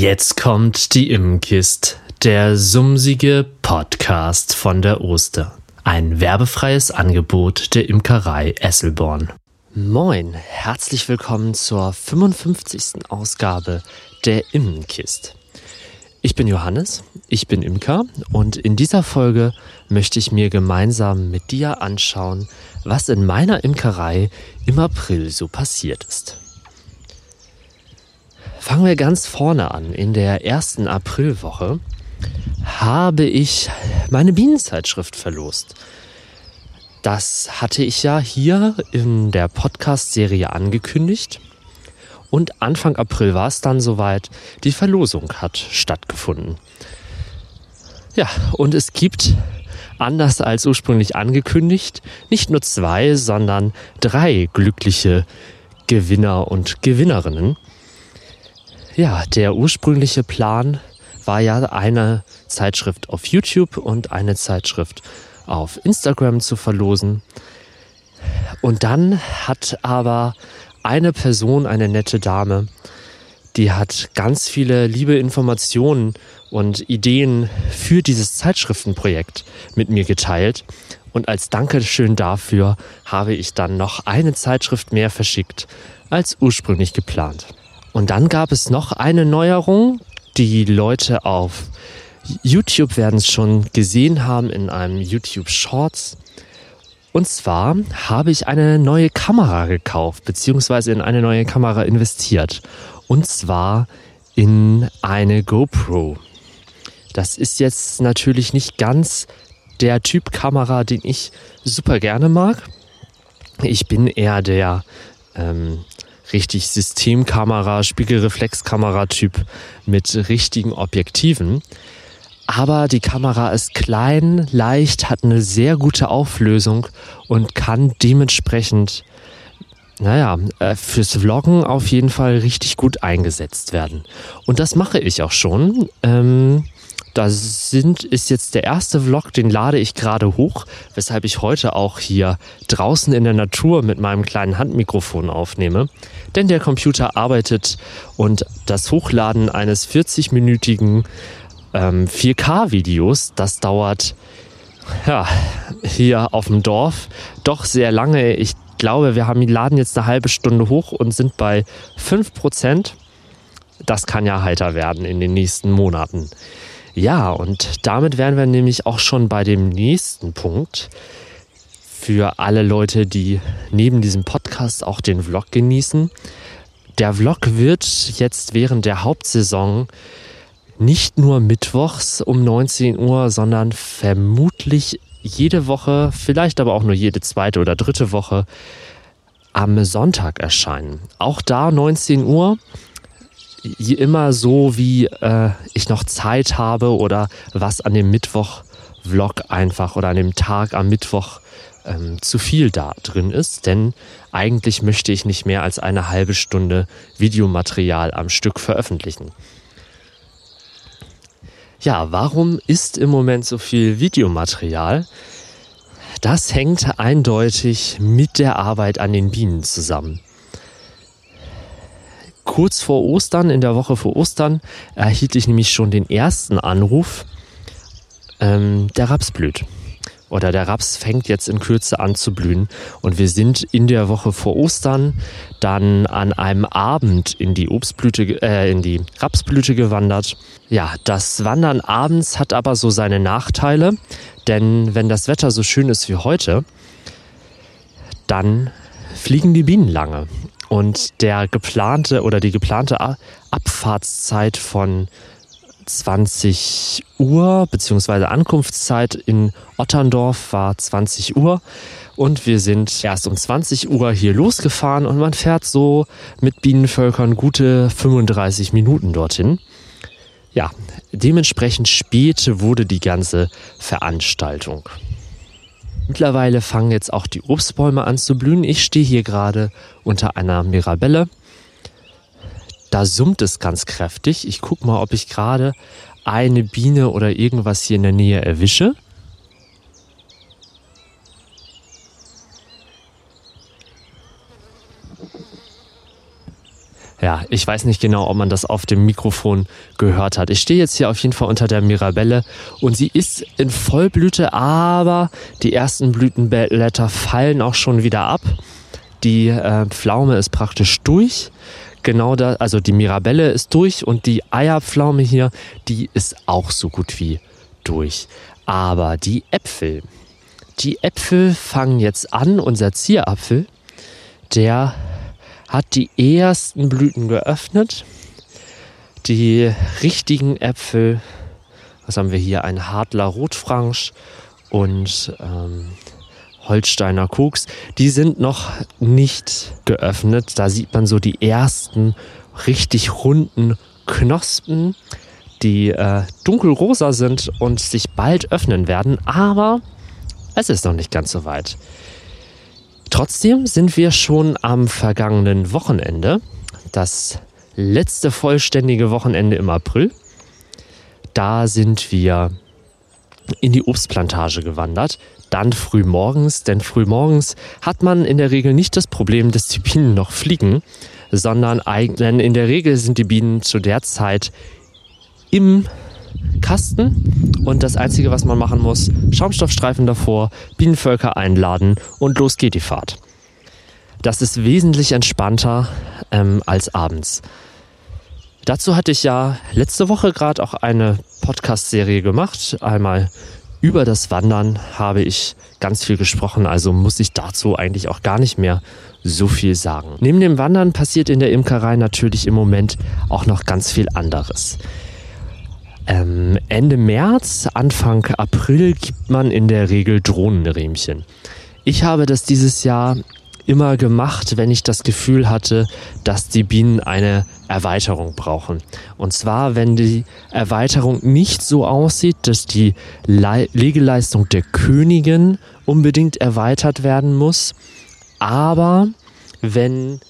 Jetzt kommt die Immenkist, der sumsige Podcast von der Oster. Ein werbefreies Angebot der Imkerei Esselborn. Moin, herzlich willkommen zur 55. Ausgabe der Immenkist. Ich bin Johannes, ich bin Imker und in dieser Folge möchte ich mir gemeinsam mit dir anschauen, was in meiner Imkerei im April so passiert ist. Fangen wir ganz vorne an. In der ersten Aprilwoche habe ich meine Bienenzeitschrift verlost. Das hatte ich ja hier in der Podcast-Serie angekündigt. Und Anfang April war es dann soweit, die Verlosung hat stattgefunden. Ja, und es gibt, anders als ursprünglich angekündigt, nicht nur zwei, sondern drei glückliche Gewinner und Gewinnerinnen. Ja, der ursprüngliche Plan war ja eine Zeitschrift auf YouTube und eine Zeitschrift auf Instagram zu verlosen. Und dann hat aber eine Person, eine nette Dame, die hat ganz viele liebe Informationen und Ideen für dieses Zeitschriftenprojekt mit mir geteilt. Und als Dankeschön dafür habe ich dann noch eine Zeitschrift mehr verschickt als ursprünglich geplant. Und dann gab es noch eine Neuerung. Die Leute auf YouTube werden es schon gesehen haben in einem YouTube Shorts. Und zwar habe ich eine neue Kamera gekauft, beziehungsweise in eine neue Kamera investiert. Und zwar in eine GoPro. Das ist jetzt natürlich nicht ganz der Typ Kamera, den ich super gerne mag. Ich bin eher der ähm, richtig Systemkamera, Spiegelreflexkamera-Typ mit richtigen Objektiven. Aber die Kamera ist klein, leicht, hat eine sehr gute Auflösung und kann dementsprechend, naja, äh, fürs Vloggen auf jeden Fall richtig gut eingesetzt werden. Und das mache ich auch schon. Ähm, da sind, ist jetzt der erste Vlog, den lade ich gerade hoch, weshalb ich heute auch hier draußen in der Natur mit meinem kleinen Handmikrofon aufnehme. Denn der Computer arbeitet und das Hochladen eines 40-minütigen ähm, 4K-Videos, das dauert ja, hier auf dem Dorf doch sehr lange. Ich glaube, wir haben, laden jetzt eine halbe Stunde hoch und sind bei 5%. Das kann ja heiter werden in den nächsten Monaten. Ja, und damit wären wir nämlich auch schon bei dem nächsten Punkt. Für alle Leute, die neben diesem Podcast auch den Vlog genießen. Der Vlog wird jetzt während der Hauptsaison nicht nur mittwochs um 19 Uhr, sondern vermutlich jede Woche, vielleicht aber auch nur jede zweite oder dritte Woche am Sonntag erscheinen. Auch da 19 Uhr immer so, wie äh, ich noch Zeit habe oder was an dem Mittwoch-Vlog einfach oder an dem Tag am Mittwoch ähm, zu viel da drin ist. Denn eigentlich möchte ich nicht mehr als eine halbe Stunde Videomaterial am Stück veröffentlichen. Ja, warum ist im Moment so viel Videomaterial? Das hängt eindeutig mit der Arbeit an den Bienen zusammen kurz vor Ostern, in der Woche vor Ostern, erhielt ich nämlich schon den ersten Anruf, ähm, der Raps blüht. Oder der Raps fängt jetzt in Kürze an zu blühen. Und wir sind in der Woche vor Ostern dann an einem Abend in die Obstblüte, äh, in die Rapsblüte gewandert. Ja, das Wandern abends hat aber so seine Nachteile. Denn wenn das Wetter so schön ist wie heute, dann fliegen die Bienen lange. Und der geplante oder die geplante Abfahrtszeit von 20 Uhr beziehungsweise Ankunftszeit in Otterndorf war 20 Uhr und wir sind erst um 20 Uhr hier losgefahren und man fährt so mit Bienenvölkern gute 35 Minuten dorthin. Ja, dementsprechend spät wurde die ganze Veranstaltung. Mittlerweile fangen jetzt auch die Obstbäume an zu blühen. Ich stehe hier gerade unter einer Mirabelle. Da summt es ganz kräftig. Ich gucke mal, ob ich gerade eine Biene oder irgendwas hier in der Nähe erwische. Ja, ich weiß nicht genau, ob man das auf dem Mikrofon gehört hat. Ich stehe jetzt hier auf jeden Fall unter der Mirabelle und sie ist in Vollblüte, aber die ersten Blütenblätter fallen auch schon wieder ab. Die äh, Pflaume ist praktisch durch. Genau da, also die Mirabelle ist durch und die Eierpflaume hier, die ist auch so gut wie durch. Aber die Äpfel, die Äpfel fangen jetzt an, unser Zierapfel, der hat die ersten Blüten geöffnet. Die richtigen Äpfel, was haben wir hier? Ein Hadler Rotfransch und ähm, Holsteiner Koks, die sind noch nicht geöffnet. Da sieht man so die ersten richtig runden Knospen, die äh, dunkelrosa sind und sich bald öffnen werden. Aber es ist noch nicht ganz so weit. Trotzdem sind wir schon am vergangenen Wochenende, das letzte vollständige Wochenende im April. Da sind wir in die Obstplantage gewandert. Dann früh morgens, denn früh morgens hat man in der Regel nicht das Problem, dass die Bienen noch fliegen, sondern in der Regel sind die Bienen zu der Zeit im Kasten und das Einzige, was man machen muss, Schaumstoffstreifen davor, Bienenvölker einladen und los geht die Fahrt. Das ist wesentlich entspannter ähm, als abends. Dazu hatte ich ja letzte Woche gerade auch eine Podcast-Serie gemacht. Einmal über das Wandern habe ich ganz viel gesprochen, also muss ich dazu eigentlich auch gar nicht mehr so viel sagen. Neben dem Wandern passiert in der Imkerei natürlich im Moment auch noch ganz viel anderes. Ähm, Ende März, Anfang April gibt man in der Regel Drohnenrähmchen. Ich habe das dieses Jahr immer gemacht, wenn ich das Gefühl hatte, dass die Bienen eine Erweiterung brauchen. Und zwar, wenn die Erweiterung nicht so aussieht, dass die Le Legeleistung der Königin unbedingt erweitert werden muss, aber wenn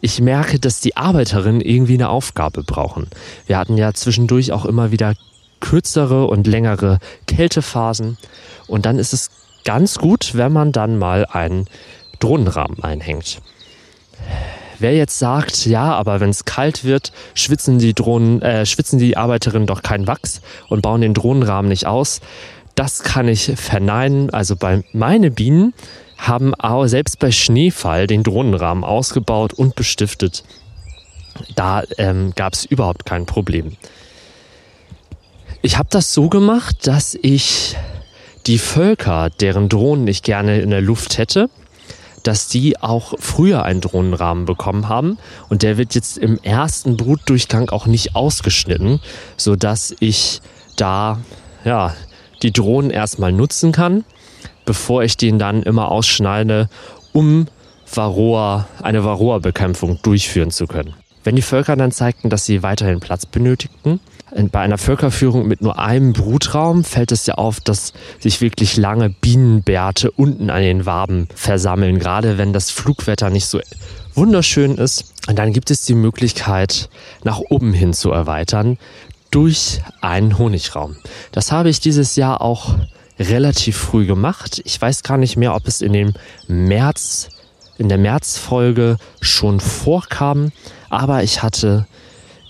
ich merke, dass die Arbeiterinnen irgendwie eine Aufgabe brauchen. Wir hatten ja zwischendurch auch immer wieder kürzere und längere Kältephasen. Und dann ist es ganz gut, wenn man dann mal einen Drohnenrahmen einhängt. Wer jetzt sagt, ja, aber wenn es kalt wird, schwitzen die Drohnen, äh, schwitzen die Arbeiterinnen doch kein Wachs und bauen den Drohnenrahmen nicht aus, das kann ich verneinen. Also bei meine Bienen haben auch selbst bei Schneefall den Drohnenrahmen ausgebaut und bestiftet. Da ähm, gab es überhaupt kein Problem. Ich habe das so gemacht, dass ich die Völker, deren Drohnen ich gerne in der Luft hätte, dass die auch früher einen Drohnenrahmen bekommen haben und der wird jetzt im ersten Brutdurchgang auch nicht ausgeschnitten, so dass ich da ja die Drohnen erstmal nutzen kann, bevor ich den dann immer ausschneide, um Varroa, eine Varroa-Bekämpfung durchführen zu können. Wenn die Völker dann zeigten, dass sie weiterhin Platz benötigten, bei einer Völkerführung mit nur einem Brutraum fällt es ja auf, dass sich wirklich lange Bienenbärte unten an den Waben versammeln, gerade wenn das Flugwetter nicht so wunderschön ist. Und dann gibt es die Möglichkeit, nach oben hin zu erweitern durch einen Honigraum. Das habe ich dieses Jahr auch relativ früh gemacht. Ich weiß gar nicht mehr, ob es in dem März, in der Märzfolge schon vorkam, aber ich hatte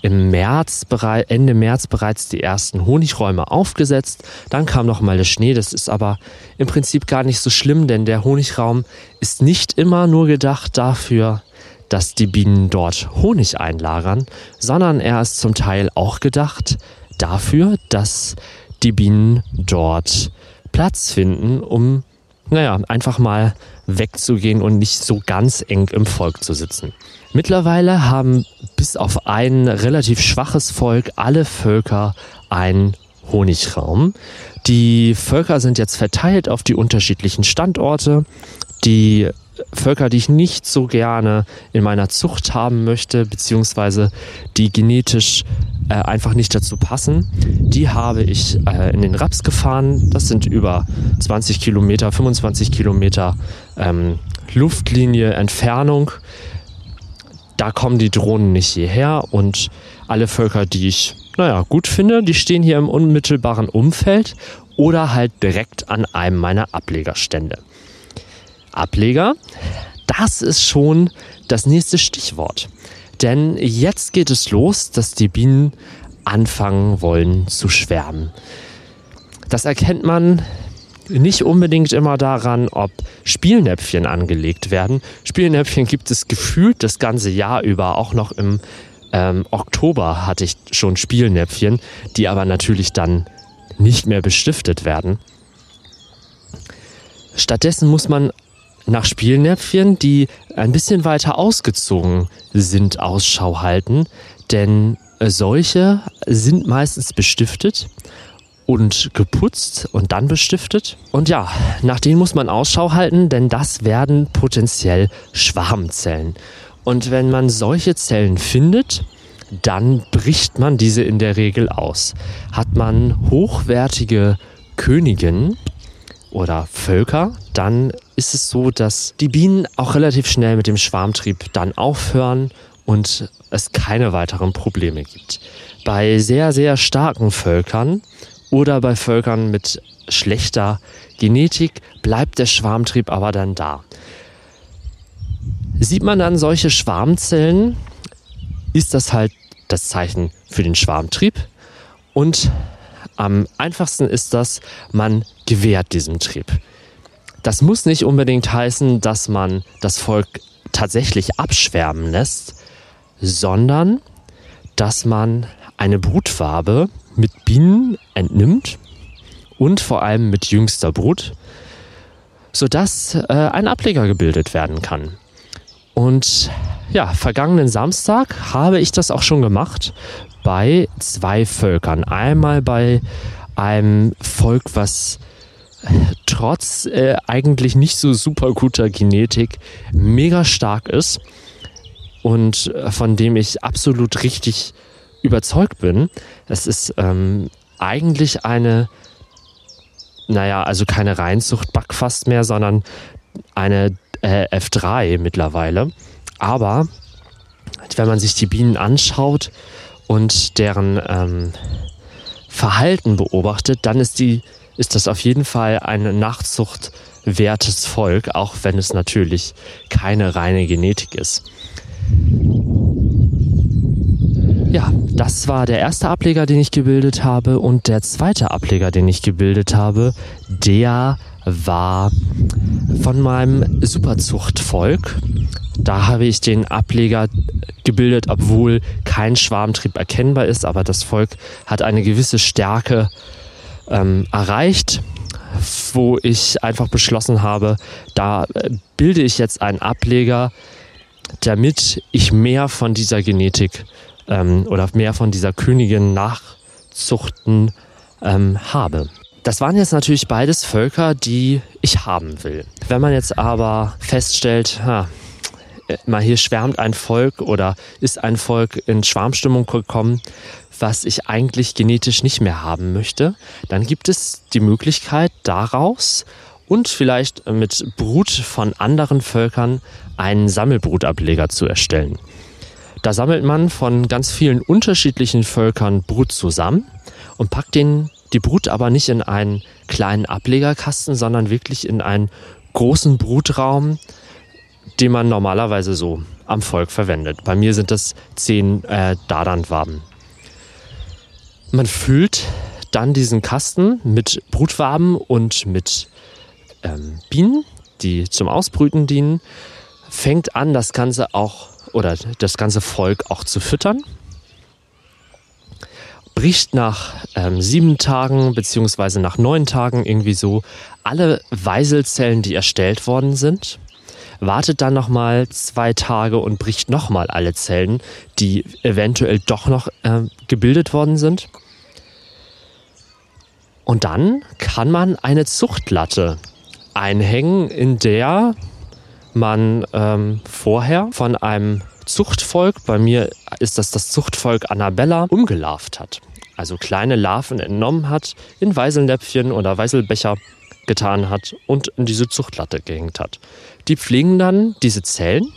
im März, Ende März bereits die ersten Honigräume aufgesetzt. Dann kam noch mal der Schnee. Das ist aber im Prinzip gar nicht so schlimm, denn der Honigraum ist nicht immer nur gedacht dafür, dass die Bienen dort Honig einlagern, sondern er ist zum Teil auch gedacht dafür, dass die Bienen dort Platz finden, um naja, einfach mal wegzugehen und nicht so ganz eng im Volk zu sitzen. Mittlerweile haben bis auf ein relativ schwaches Volk alle Völker einen Honigraum. Die Völker sind jetzt verteilt auf die unterschiedlichen Standorte. Die Völker, die ich nicht so gerne in meiner Zucht haben möchte, beziehungsweise die genetisch äh, einfach nicht dazu passen, die habe ich äh, in den Raps gefahren. Das sind über 20 Kilometer, 25 Kilometer ähm, Luftlinie Entfernung. Da kommen die Drohnen nicht hierher und alle Völker, die ich naja, gut finde, die stehen hier im unmittelbaren Umfeld oder halt direkt an einem meiner Ablegerstände. Ableger, das ist schon das nächste Stichwort. Denn jetzt geht es los, dass die Bienen anfangen wollen zu schwärmen. Das erkennt man nicht unbedingt immer daran, ob Spielnäpfchen angelegt werden. Spielnäpfchen gibt es gefühlt das ganze Jahr über. Auch noch im ähm, Oktober hatte ich schon Spielnäpfchen, die aber natürlich dann nicht mehr bestiftet werden. Stattdessen muss man nach Spielnäpfchen, die ein bisschen weiter ausgezogen sind, Ausschau halten, denn solche sind meistens bestiftet und geputzt und dann bestiftet. Und ja, nach denen muss man Ausschau halten, denn das werden potenziell Schwarmzellen. Und wenn man solche Zellen findet, dann bricht man diese in der Regel aus. Hat man hochwertige Königinnen oder Völker, dann ist es so, dass die Bienen auch relativ schnell mit dem Schwarmtrieb dann aufhören und es keine weiteren Probleme gibt. Bei sehr, sehr starken Völkern oder bei Völkern mit schlechter Genetik bleibt der Schwarmtrieb aber dann da. Sieht man dann solche Schwarmzellen, ist das halt das Zeichen für den Schwarmtrieb. Und am einfachsten ist das, man gewährt diesem Trieb. Das muss nicht unbedingt heißen, dass man das Volk tatsächlich abschwärmen lässt, sondern dass man eine Brutfarbe mit Bienen entnimmt und vor allem mit jüngster Brut, sodass äh, ein Ableger gebildet werden kann. Und ja, vergangenen Samstag habe ich das auch schon gemacht bei zwei Völkern. Einmal bei einem Volk, was trotz äh, eigentlich nicht so super guter Genetik mega stark ist und äh, von dem ich absolut richtig überzeugt bin. Es ist ähm, eigentlich eine, naja, also keine Reinzucht Backfast mehr, sondern eine äh, F3 mittlerweile. Aber wenn man sich die Bienen anschaut und deren ähm, Verhalten beobachtet, dann ist, die, ist das auf jeden Fall ein nachzuchtwertes Volk, auch wenn es natürlich keine reine Genetik ist. Ja, das war der erste Ableger, den ich gebildet habe. Und der zweite Ableger, den ich gebildet habe, der war von meinem Superzuchtvolk. Da habe ich den Ableger gebildet, obwohl kein Schwarmtrieb erkennbar ist, aber das Volk hat eine gewisse Stärke ähm, erreicht, wo ich einfach beschlossen habe, da äh, bilde ich jetzt einen Ableger, damit ich mehr von dieser Genetik ähm, oder mehr von dieser Königin Nachzuchten ähm, habe. Das waren jetzt natürlich beides Völker, die ich haben will. Wenn man jetzt aber feststellt, ha, äh, mal hier schwärmt ein Volk oder ist ein Volk in Schwarmstimmung gekommen, was ich eigentlich genetisch nicht mehr haben möchte, dann gibt es die Möglichkeit daraus und vielleicht mit Brut von anderen Völkern einen Sammelbrutableger zu erstellen. Da sammelt man von ganz vielen unterschiedlichen Völkern Brut zusammen und packt den, die Brut aber nicht in einen kleinen Ablegerkasten, sondern wirklich in einen großen Brutraum, den man normalerweise so am Volk verwendet. Bei mir sind das zehn äh, Dadanwaben. Man füllt dann diesen Kasten mit Brutwaben und mit ähm, Bienen, die zum Ausbrüten dienen, fängt an, das Ganze auch oder das ganze Volk auch zu füttern. Bricht nach ähm, sieben Tagen beziehungsweise nach neun Tagen irgendwie so alle Weiselzellen, die erstellt worden sind, wartet dann nochmal zwei Tage und bricht nochmal alle Zellen, die eventuell doch noch äh, gebildet worden sind. Und dann kann man eine Zuchtlatte einhängen, in der man ähm, vorher von einem Zuchtvolk, bei mir ist das das Zuchtvolk Annabella, umgelarvt hat. Also kleine Larven entnommen hat, in Weiselnäpfchen oder Weiselbecher getan hat und in diese Zuchtlatte gehängt hat. Die pflegen dann diese Zellen,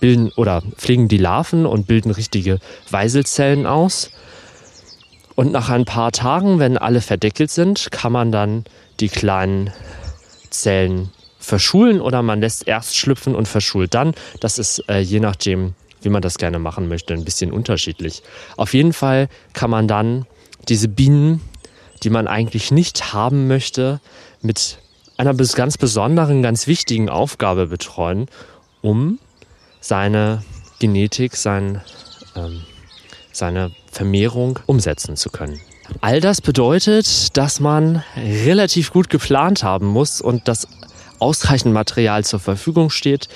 bilden oder pflegen die Larven und bilden richtige Weiselzellen aus. Und nach ein paar Tagen, wenn alle verdeckelt sind, kann man dann die kleinen Zellen verschulen oder man lässt erst schlüpfen und verschult dann. Das ist äh, je nachdem, wie man das gerne machen möchte, ein bisschen unterschiedlich. Auf jeden Fall kann man dann diese Bienen, die man eigentlich nicht haben möchte, mit einer ganz besonderen, ganz wichtigen Aufgabe betreuen, um seine Genetik, sein, ähm, seine Vermehrung umsetzen zu können. All das bedeutet, dass man relativ gut geplant haben muss und dass ausreichend Material zur Verfügung steht.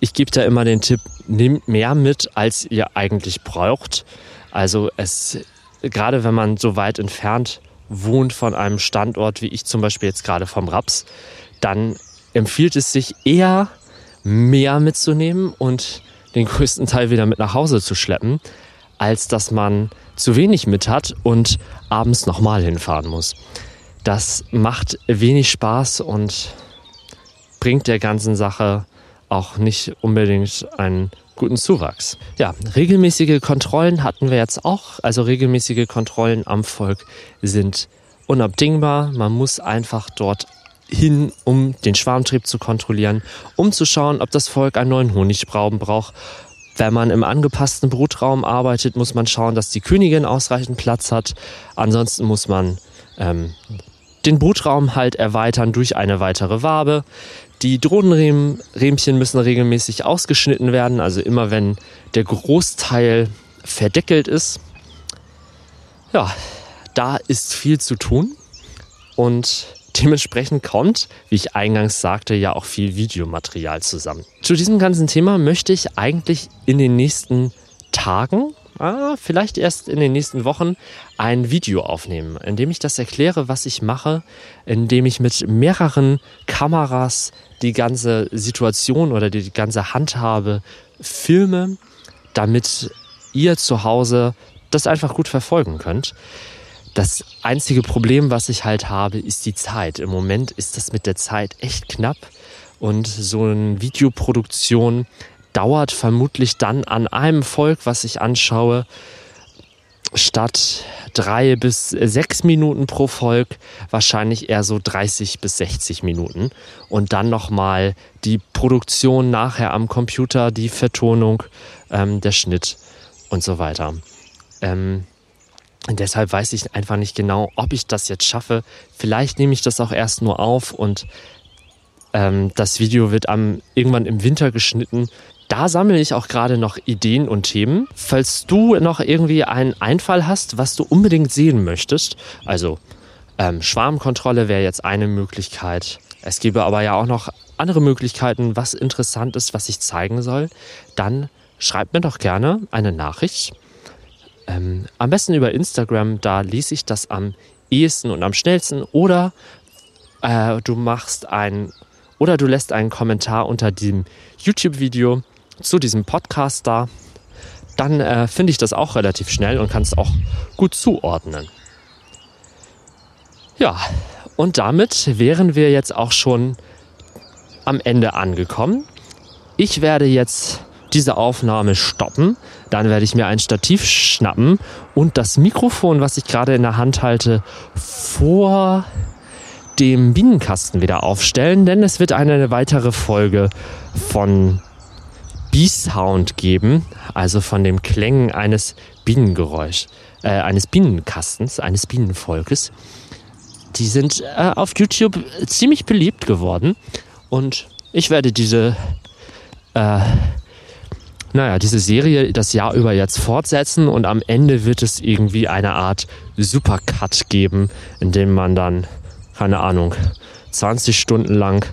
Ich gebe da immer den Tipp, nehmt mehr mit, als ihr eigentlich braucht. Also es, gerade wenn man so weit entfernt wohnt von einem Standort, wie ich zum Beispiel jetzt gerade vom Raps, dann empfiehlt es sich eher mehr mitzunehmen und den größten Teil wieder mit nach Hause zu schleppen, als dass man zu wenig mit hat und abends nochmal hinfahren muss. Das macht wenig Spaß und bringt der ganzen Sache auch nicht unbedingt einen guten Zuwachs. Ja, regelmäßige Kontrollen hatten wir jetzt auch. Also regelmäßige Kontrollen am Volk sind unabdingbar. Man muss einfach dort hin, um den Schwarmtrieb zu kontrollieren, um zu schauen, ob das Volk einen neuen Honigbrauben braucht. Wenn man im angepassten Brutraum arbeitet, muss man schauen, dass die Königin ausreichend Platz hat. Ansonsten muss man ähm, den Brutraum halt erweitern durch eine weitere Wabe. Die Drohnenrähmchen müssen regelmäßig ausgeschnitten werden, also immer wenn der Großteil verdeckelt ist. Ja, da ist viel zu tun und dementsprechend kommt, wie ich eingangs sagte, ja auch viel Videomaterial zusammen. Zu diesem ganzen Thema möchte ich eigentlich in den nächsten Tagen, ah, vielleicht erst in den nächsten Wochen, ein Video aufnehmen, in dem ich das erkläre, was ich mache, in dem ich mit mehreren Kameras die ganze Situation oder die ganze Handhabe filme, damit ihr zu Hause das einfach gut verfolgen könnt. Das einzige Problem, was ich halt habe, ist die Zeit. Im Moment ist das mit der Zeit echt knapp und so eine Videoproduktion dauert vermutlich dann an einem Volk, was ich anschaue, statt drei bis sechs Minuten pro Volk wahrscheinlich eher so 30 bis 60 Minuten und dann nochmal die Produktion nachher am Computer, die Vertonung, ähm, der Schnitt und so weiter. Ähm, deshalb weiß ich einfach nicht genau, ob ich das jetzt schaffe. Vielleicht nehme ich das auch erst nur auf und ähm, das Video wird am, irgendwann im Winter geschnitten. Da sammle ich auch gerade noch Ideen und Themen. Falls du noch irgendwie einen Einfall hast, was du unbedingt sehen möchtest, also ähm, Schwarmkontrolle wäre jetzt eine Möglichkeit. Es gäbe aber ja auch noch andere Möglichkeiten, was interessant ist, was ich zeigen soll. Dann schreib mir doch gerne eine Nachricht ähm, am besten über Instagram, da lese ich das am ehesten und am schnellsten. Oder äh, du machst ein oder du lässt einen Kommentar unter dem YouTube-Video zu diesem Podcast da. Dann äh, finde ich das auch relativ schnell und kann es auch gut zuordnen. Ja, und damit wären wir jetzt auch schon am Ende angekommen. Ich werde jetzt diese Aufnahme stoppen. Dann werde ich mir ein Stativ schnappen und das Mikrofon, was ich gerade in der Hand halte, vor dem Bienenkasten wieder aufstellen, denn es wird eine weitere Folge von Bee-Sound geben, also von dem Klängen eines Bienengeräusch, äh, eines Bienenkastens, eines Bienenvolkes. Die sind äh, auf YouTube ziemlich beliebt geworden und ich werde diese äh, naja, diese Serie das Jahr über jetzt fortsetzen und am Ende wird es irgendwie eine Art Supercut geben, in dem man dann, keine Ahnung, 20 Stunden lang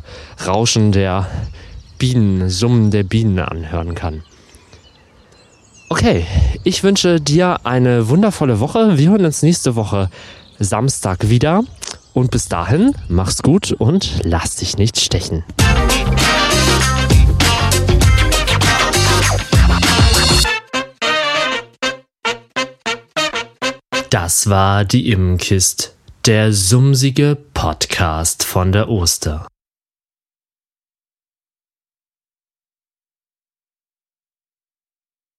Rauschen der Bienen, Summen der Bienen anhören kann. Okay, ich wünsche dir eine wundervolle Woche. Wir hören uns nächste Woche Samstag wieder. Und bis dahin, mach's gut und lass dich nicht stechen. Das war die Immenkist, der sumsige Podcast von der Oster.